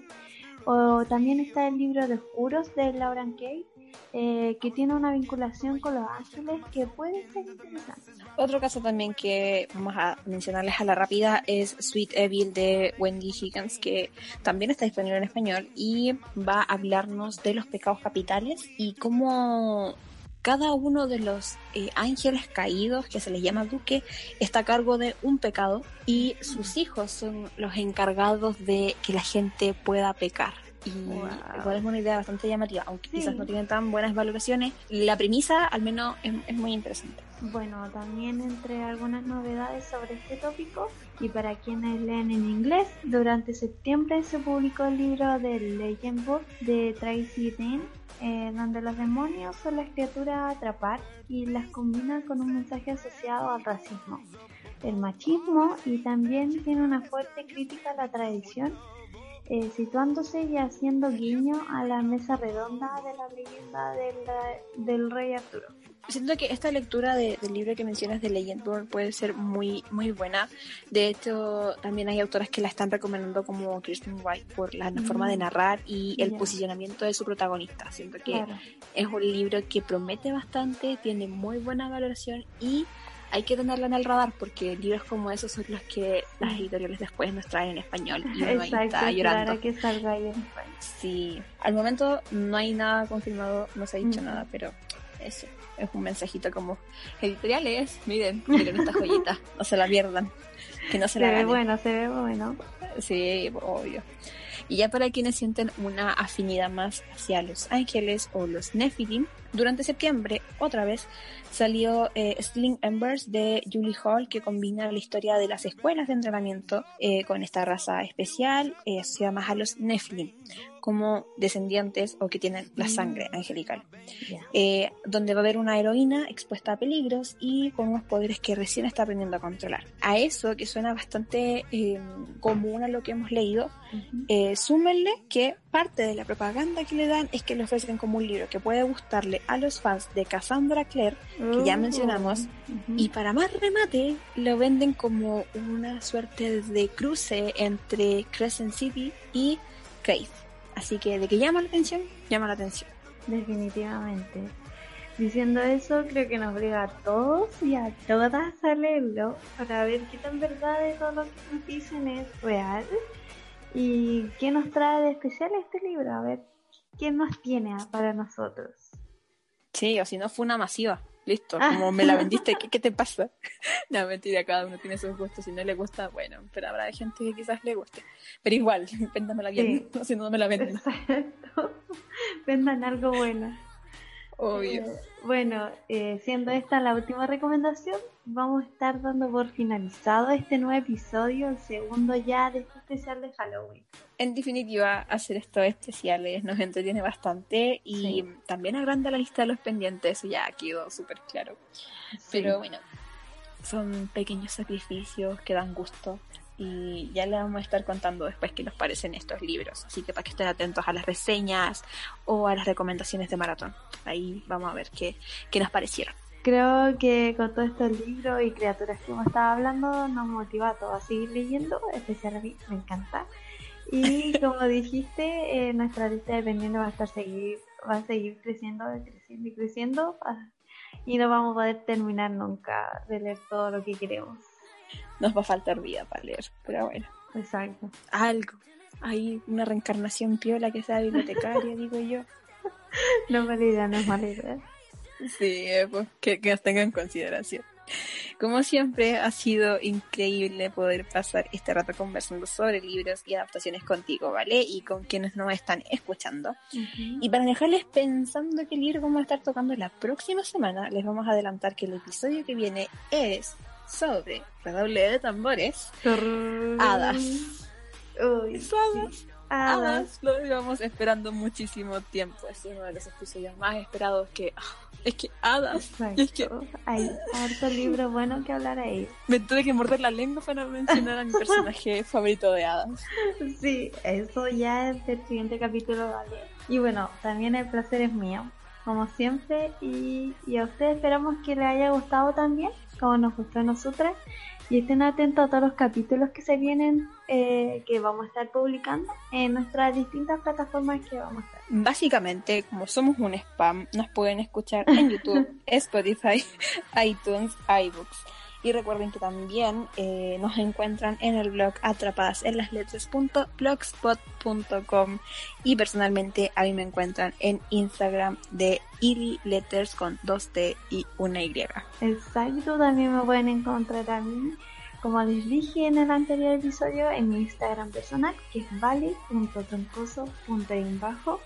O también está el libro de Oscuros de Lauren Kay, eh, que tiene una vinculación con los ángeles que puede ser interesante. Otro caso también que vamos a mencionarles a la rápida es Sweet Evil de Wendy Higgins, que también está disponible en español y va a hablarnos de los pecados capitales y cómo cada uno de los eh, ángeles caídos, que se les llama duque, está a cargo de un pecado y sus hijos son los encargados de que la gente pueda pecar. Y igual es una idea bastante llamativa, aunque quizás no tienen tan buenas valoraciones. La premisa, al menos, es, muy interesante. Bueno, también entre algunas novedades sobre este tópico, y para quienes leen en inglés, durante septiembre se publicó el libro de Legend Book de Tracy Dean eh, donde los demonios son las criaturas a atrapar y las combina con un mensaje asociado al racismo, el machismo y también tiene una fuerte crítica a la tradición, eh, situándose y haciendo guiño a la mesa redonda de la leyenda del rey Arturo siento que esta lectura del libro que mencionas de Legendborn puede ser muy muy buena. De hecho, también hay autoras que la están recomendando como Kristen White por la forma de mm. narrar y el posicionamiento de su protagonista. Siento que es un libro que promete bastante, tiene muy buena valoración y hay que tenerla en el radar porque libros como esos son los que las editoriales después nos traen en español y uno ahí está llorando. que salga ahí en español. Sí, al momento no hay nada confirmado, no se ha dicho nada, pero eso es un mensajito como editoriales, miren, miren esta joyita, no se la pierdan, que no se, la ve bueno, se ve bueno. Sí, obvio. Y ya para quienes sienten una afinidad más hacia los ángeles o los Nephilim, durante septiembre, otra vez, salió eh, Sling Embers de Julie Hall, que combina la historia de las escuelas de entrenamiento eh, con esta raza especial, eh, se llama a los Nephilim como descendientes o que tienen la mm. sangre angelical, eh, donde va a haber una heroína expuesta a peligros y con unos poderes que recién está aprendiendo a controlar. A eso, que suena bastante eh, común a lo que hemos leído, súmenle que parte de la propaganda que le dan es que le ofrecen como un libro que puede gustarle a los fans de Cassandra Clare, que ya oh. mencionamos, y para más remate lo venden como una suerte de cruce entre Crescent City y Faith. Así que de que llama la atención, llama la atención. Definitivamente. Diciendo eso, creo que nos obliga a todos y a todas a leerlo para ver qué tan verdad de todo lo que nos dicen es real y qué nos trae de especial este libro. A ver, ¿qué nos tiene para nosotros? Sí, o si no, fue una masiva. Listo, ah. como me la vendiste, ¿qué, te pasa? no, mentira, cada uno tiene sus gustos. Si no le gusta, bueno, pero habrá gente que quizás le guste. Pero igual, véndamela bien, si no, no me la venden. Exacto. Vendan algo bueno. Obvio. Eh, bueno, eh, siendo esta la última recomendación, vamos a estar dando por finalizado este nuevo episodio, el segundo ya de este especial de Halloween. En definitiva, hacer estos especiales nos entretiene bastante y también agranda la lista de los pendientes, eso ya quedó súper claro. Pero bueno, son pequeños sacrificios que dan gusto y ya le vamos a estar contando después qué nos parecen estos libros. Así que para que estén atentos a las reseñas o a las recomendaciones de maratón. Ahí vamos a ver qué, qué nos parecieron. Creo que con todos estos libros y criaturas que hemos estado hablando nos motiva a todos a seguir leyendo, especialmente me encanta. Y como dijiste, eh, nuestra lista de pendientes va a estar seguir, va a seguir creciendo, creciendo y creciendo ah, y no vamos a poder terminar nunca de leer todo lo que queremos nos va a faltar vida para leer, pero bueno. Exacto. Algo. Hay una reencarnación piola que sea bibliotecaria, digo yo. No mala idea, no es mala idea. Sí, eh, pues, que, que nos tengan en consideración. Como siempre, ha sido increíble poder pasar este rato conversando sobre libros y adaptaciones contigo, ¿vale? Y con quienes nos están escuchando. Y para dejarles pensando qué libro vamos a estar tocando la próxima semana, les vamos a adelantar que el episodio que viene es sobre redoble de tambores, hadas. Uy, hadas. Hadas. Lo llevamos esperando muchísimo tiempo. Es uno de los episodios más esperados que... Ah, es que Hadas. Es que... Hay harto libro bueno que hablar ahí. Me tuve que morder la lengua para mencionar a mi personaje favorito de Hadas. Sí, eso ya es el siguiente capítulo, vale. Y bueno, también el placer es mío, como siempre. Y, y a ustedes esperamos que les haya gustado también, como nos gustó a nosotras y estén atentos a todos los capítulos que se vienen, eh, que vamos a estar publicando en nuestras distintas plataformas que vamos a estar. Básicamente, como somos un spam, nos pueden escuchar en YouTube, Spotify, iTunes, iBooks. Y recuerden que también eh, nos encuentran en el blog atrapadas en las letras.blogspot.com y personalmente a mí me encuentran en Instagram de Ili Letters con dos T y una Y. Exacto, también me pueden encontrar a mí, como les dije en el anterior episodio, en mi Instagram personal, que es vale.troncoso.bajo,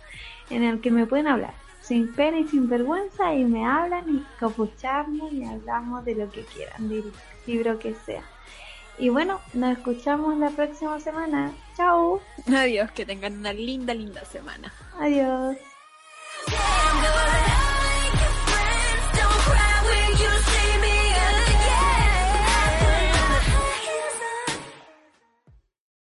en el que me pueden hablar sin pena y sin vergüenza y me hablan y capuchamos y hablamos de lo que quieran, del libro que sea. Y bueno, nos escuchamos la próxima semana. Chao. Adiós, que tengan una linda, linda semana. Adiós.